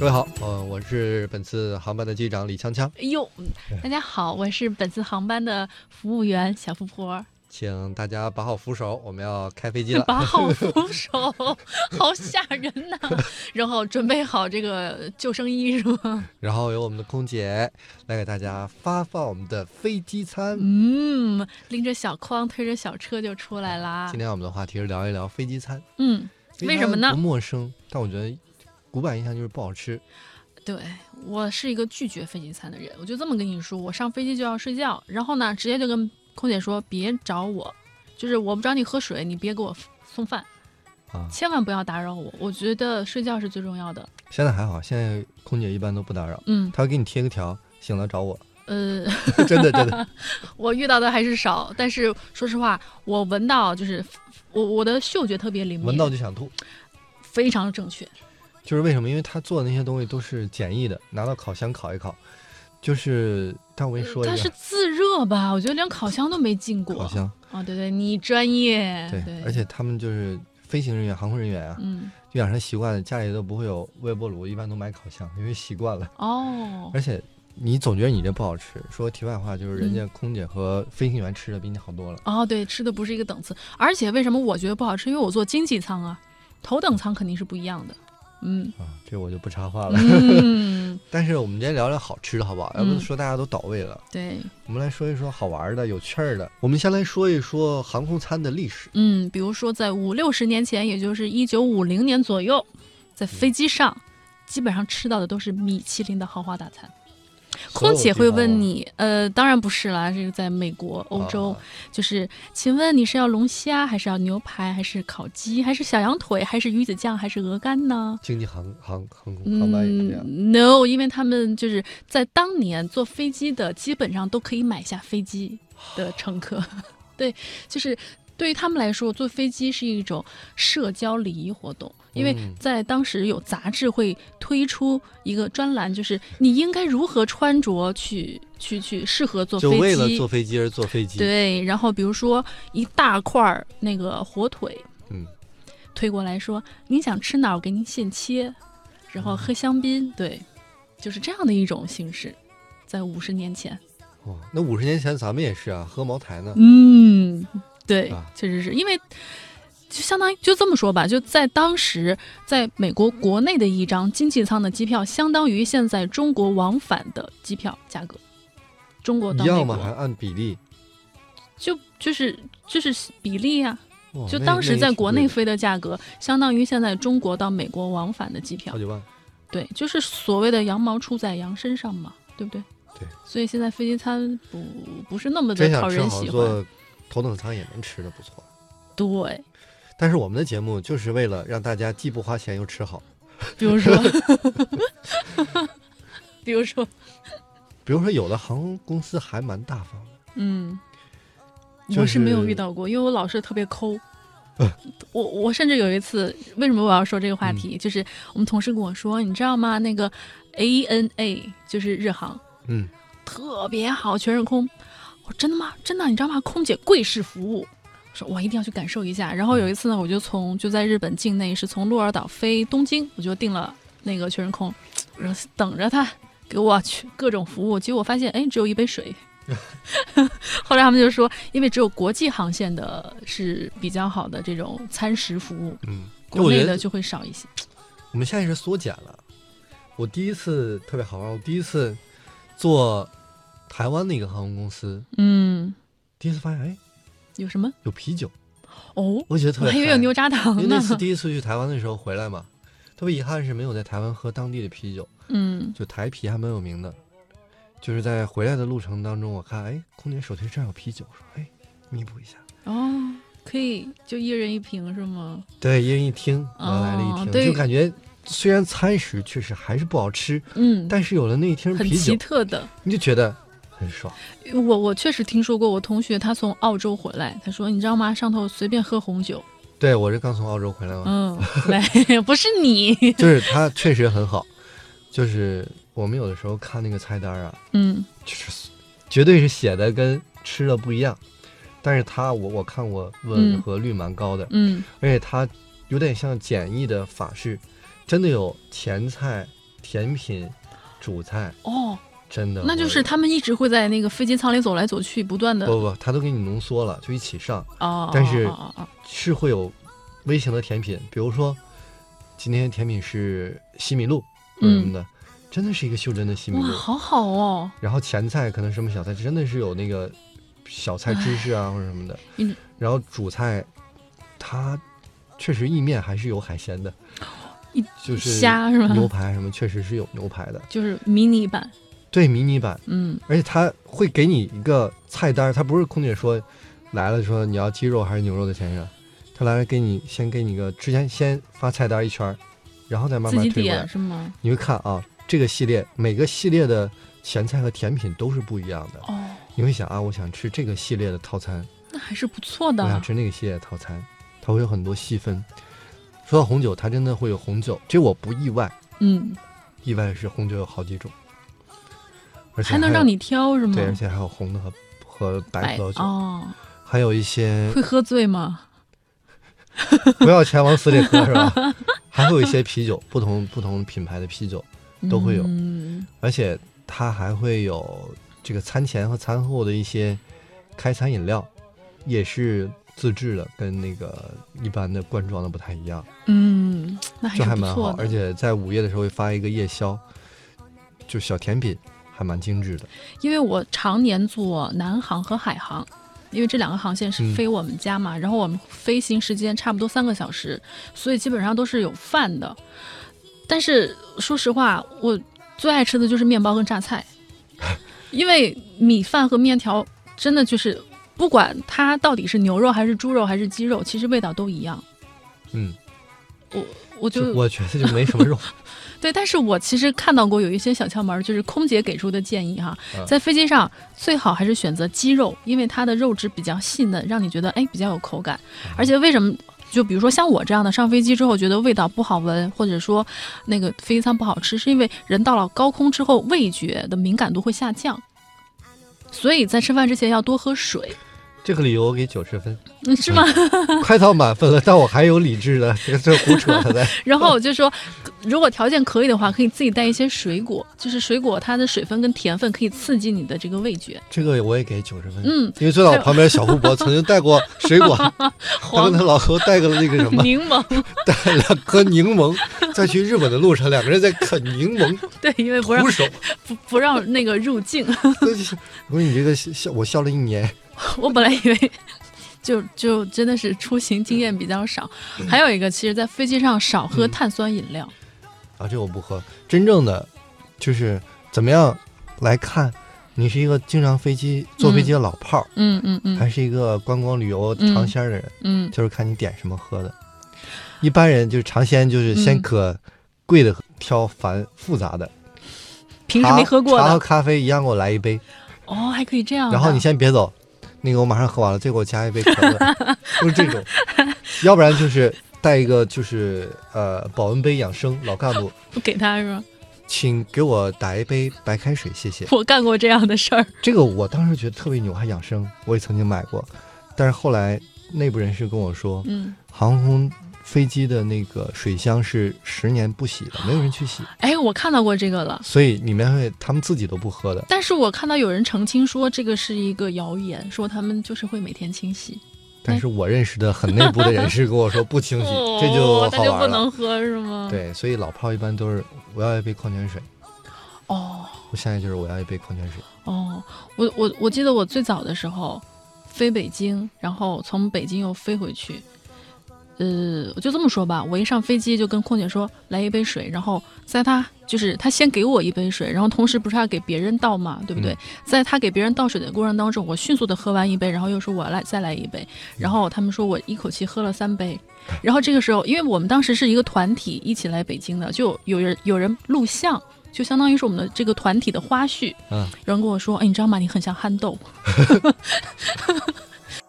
各位好，呃，我是本次航班的机长李锵锵，哎呦，嗯大家好，我是本次航班的服务员小富婆。请大家把好扶手，我们要开飞机了。把好扶手，好吓人呐、然后准备好这个救生衣是吗？然后由我们的空姐来给大家发放我们的飞机餐。嗯，拎着小筐，推着小车就出来啦今。天我们的话题是聊一聊飞机餐。嗯，为什么呢不陌生，但我觉得古板印象就是不好吃。对我是一个拒绝飞机餐的人，我就这么跟你说，我上飞机就要睡觉，然后呢，直接就跟空姐说别找我，就是我不找你喝水，你别给我送饭，啊，千万不要打扰我，我觉得睡觉是最重要的。现在还好，现在空姐一般都不打扰，嗯，她会给你贴个条，醒了找我。呃。真的真 的，我遇到的还是少，但是说实话，我闻到就是我我的嗅觉特别灵敏，闻到就想吐。非常正确。就是为什么？因为他做的那些东西都是简易的，拿到烤箱烤一烤。就是，但我跟你说一它是自热吧？我觉得连烤箱都没进过。烤箱，哦，对对，你专业。对，对，而且他们就是飞行人员、航空人员啊，嗯，就养成习惯了，家里都不会有微波炉，一般都买烤箱，因为习惯了。哦，而且你总觉得你这不好吃。说题外话，就是人嗯家空姐和飞行员吃的比你好多了。哦，对，吃的不是一个等次。而且为什么我觉得不好吃？因为我坐经济舱啊，头等舱肯定是不一样的。嗯啊，这我就不插话了。嗯，但是我们今天聊聊好吃的，好不好？要不嗯说大家都倒胃了。对，我们来说一说好玩的、有趣儿的。我们先来说一说航空餐的历史。嗯，比如说在五六十年前，也就是一九五零年左右，在飞机上基本上吃到的都是米其林的豪华大餐。空姐会问你，呃，当然不是啦，这个在美国、欧洲，啊就是，请问你是要龙虾，还是要牛排，还是烤鸡，还是小羊腿，还是鱼子酱，还是鹅肝呢？经济航航航空航班也是这样。嗯，no，因为他们就是在当年坐飞机的，基本上都可以买下飞机的乘客。对，就是对于他们来说，坐飞机是一种社交礼仪活动，因为嗯在当时有杂志会推出一个专栏，就是你应该如何穿着去去去适合坐飞机。就为了坐飞机而坐飞机。对，然后比如说一大块儿那个火腿，嗯，推过来说您想吃哪儿，我给您现切，然后喝香槟，对，就是这样的一种形式，在五十年前，哦，那五十年前咱们也是啊，喝茅台呢。嗯，对啊，确实是因为。就相当于就这么说吧，就在当时，在美国国内的一张经济舱的机票，相当于现在中国往返的机票价格。中国到美国？还按比例？就就是就是比例啊，就当时在国内飞的价格，相当于现在中国到美国往返的机票好。几万。对，就是所谓的羊毛出在羊身上嘛，对不对？对。所以现在飞机餐不不是那么的讨人喜欢。头等舱也能吃的不错。对，但是我们的节目就是为了让大家既不花钱又吃好。比如说，比如说，比如说，有的航空公司还蛮大方的。嗯，我是没有遇到过，因为我老是特别抠。我我甚至有一次，为什么我要说这个话嗯题？就是我们同事跟我说，你知道吗？那个 ANA 就是日航，嗯，特别好，全日空。我说真的吗？真的？你知道吗？空姐跪式服务。我说我一定要去感受一下。然后有一次呢，我就从就在日本境内是从鹿儿岛飞东京，我就订了那个全日空，然后等着他给我去各种服务。结果发现，哎，只有一杯水。后来他们就说，因为只有国际航线的是比较好的这种餐食服务，嗯，国内的就会少一些。我们现在是缩减了。我第一次特别好玩，我第一次坐台湾的一个航空公司，嗯，第一次发现哎有什么？有啤酒，哦，我觉得特别我还以为有牛轧糖呢因为那。次第一次去台湾的时候回来嘛，特别遗憾是没有在台湾喝当地的啤酒，嗯，就台啤还蛮有名的。就是在回来的路程当中，我看哎，空姐手提这有啤酒，说哎，弥补一下。哦，可以就一人一瓶是吗？对，一人一听，我来了一听，哦就感觉虽然餐食确实还是不好吃，嗯，但是有了那一听啤很奇酒，特的。你就觉得很爽。我我确实听说过，我同学他从澳洲回来，他说你知道吗？上头随便喝红酒，对我是刚从澳洲回来嘛，嗯，来，不是你，就是他确实很好，就是我们有的时候看那个菜单啊，嗯就是绝对是写的跟吃的不一样，但是他我我看过吻嗯合率蛮高的，嗯而且他有点像简易的法式，真的有前菜、甜品、主菜，哦，真的，那就是他们一直会在那个飞机舱里走来走去，不断的不不，他都给你浓缩了，就一起上，哦，但是是会有微型的甜品，比如说今天甜品是西米露嗯。什么的，真的是一个袖珍的西米嗯哇，露。好好哦，然后前菜可能什么小菜，真的是有那个小菜芝士啊或者什么的。嗯。然后主菜，它确实意面还是有海鲜的。一，就是虾是吗？牛排什么确实是有牛排的，就是迷你版，对迷你版，嗯。而且它会给你一个菜单，它不是空姐说来了说你要鸡肉还是牛肉的先生，他来了给你先给你个之前先发菜单一圈，然后再慢慢推过来，是吗？你会看啊这个系列每个系列的前菜和甜品都是不一样的。哦，你会想啊，我想吃这个系列的套餐，那还是不错的。我想，吃那个系列的套餐，它会有很多细分。说到红酒，它真的会有红酒，这我不意外。嗯，意外的是红酒有好几种，而且有还能让你挑是吗？对，而且还有红的和和白葡萄酒，哦，还有一些会喝醉吗？不要钱往死里喝是吧？还会有一些啤酒，不同不同品牌的啤酒，都会有嗯而且它还会有这个餐前和餐后的一些开餐饮料，也是自制的，跟那个一般的罐装的不太一样，嗯，那还就还蛮好。而且在午夜的时候会发一个夜宵，就小甜品，还蛮精致的。因为我常年坐南航和海航，因为这两个航线是嗯飞我们家嘛，然后我们飞行时间差不多三个小时，所以基本上都是有饭的。但是说实话，我最爱吃的就是面包跟榨菜，因为米饭和面条真的就是不管它到底是牛肉还是猪肉还是鸡肉，其实味道都一样。嗯，我就我觉得就没什么肉。对，但是我其实看到过有一些小窍门，就是空姐给出的建议哈，嗯在飞机上最好还是选择鸡肉，因为它的肉质比较细嫩，让你觉得哎比较有口感。而且为什么？就比如说像我这样的，上飞机之后觉得味道不好闻，或者说那个飞机餐不好吃，是因为人到了高空之后，味觉的敏感度会下降，所以在吃饭之前要多喝水，这个理由我给九十分，嗯，是吗？快到满分了，但我还有理智的，这 这胡扯的。然后我就说，如果条件可以的话，可以自己带一些水果，就是水果它的水分跟甜分可以刺激你的这个味觉。这个我也给九十分。嗯，因为坐在我旁边，小富婆曾经带过 水果，他黄跟他老婆带个那个什么，柠檬，带了颗柠檬，在去日本的路上，两个人在啃柠檬，对，因为不让。不不让那个入境。我说你这个笑，我笑了一年。我本来以为就就真的是出行经验比较少。还有一个，其实，在飞机上少喝嗯碳酸饮料。啊，这我不喝。真正的就是怎么样来看，你是一个经常飞机坐飞机的老炮儿，嗯嗯嗯还是一个观光旅游嗯尝鲜的人，嗯，就是看你点什么喝的。一般人就是尝鲜，就是先嗯可贵的挑繁复杂的，平时没喝过茶茶和。咖啡一样，给我来一杯。哦，还可以这样。然后你先别走，那个我马上喝完了，再给我加一杯可乐，就是这种。要不然就是带一个就是呃保温杯养生，老干部，不给他是吗？请给我打一杯白开水，谢谢。我干过这样的事儿。这个我当时觉得特别牛，还养生，我也曾经买过，但是后来内部人士跟我说，嗯，航空飞机的那个水箱是十年不洗的，没有人去洗，哎，我看到过这个了。所以里面会他们自己都不喝的。但是我看到有人澄清说这个是一个谣言，说他们就是会每天清洗，但是我认识的很内部的人士跟我说不清洗，这就就不好玩了。能喝是吗？，对，所以老炮一般都是我要一杯矿泉水，哦我现在就是我要一杯矿泉水。哦，我我我记得我最早的时候飞北京，然后从北京又飞回去。呃，我就这么说吧，我一上飞机就跟空姐说来一杯水，然后在他就是他先给我一杯水，然后同时不是要给别人倒嘛，对不对？嗯在他给别人倒水的过程当中，我迅速的喝完一杯，然后又说我来再来一杯，然后他们说我一口气喝了三杯，然后这个时候，因为我们当时是一个团体一起来北京的，就有人有人录像。就相当于是我们的这个团体的花絮，嗯，有人跟我说：“哎，你知道吗？你很像憨豆。”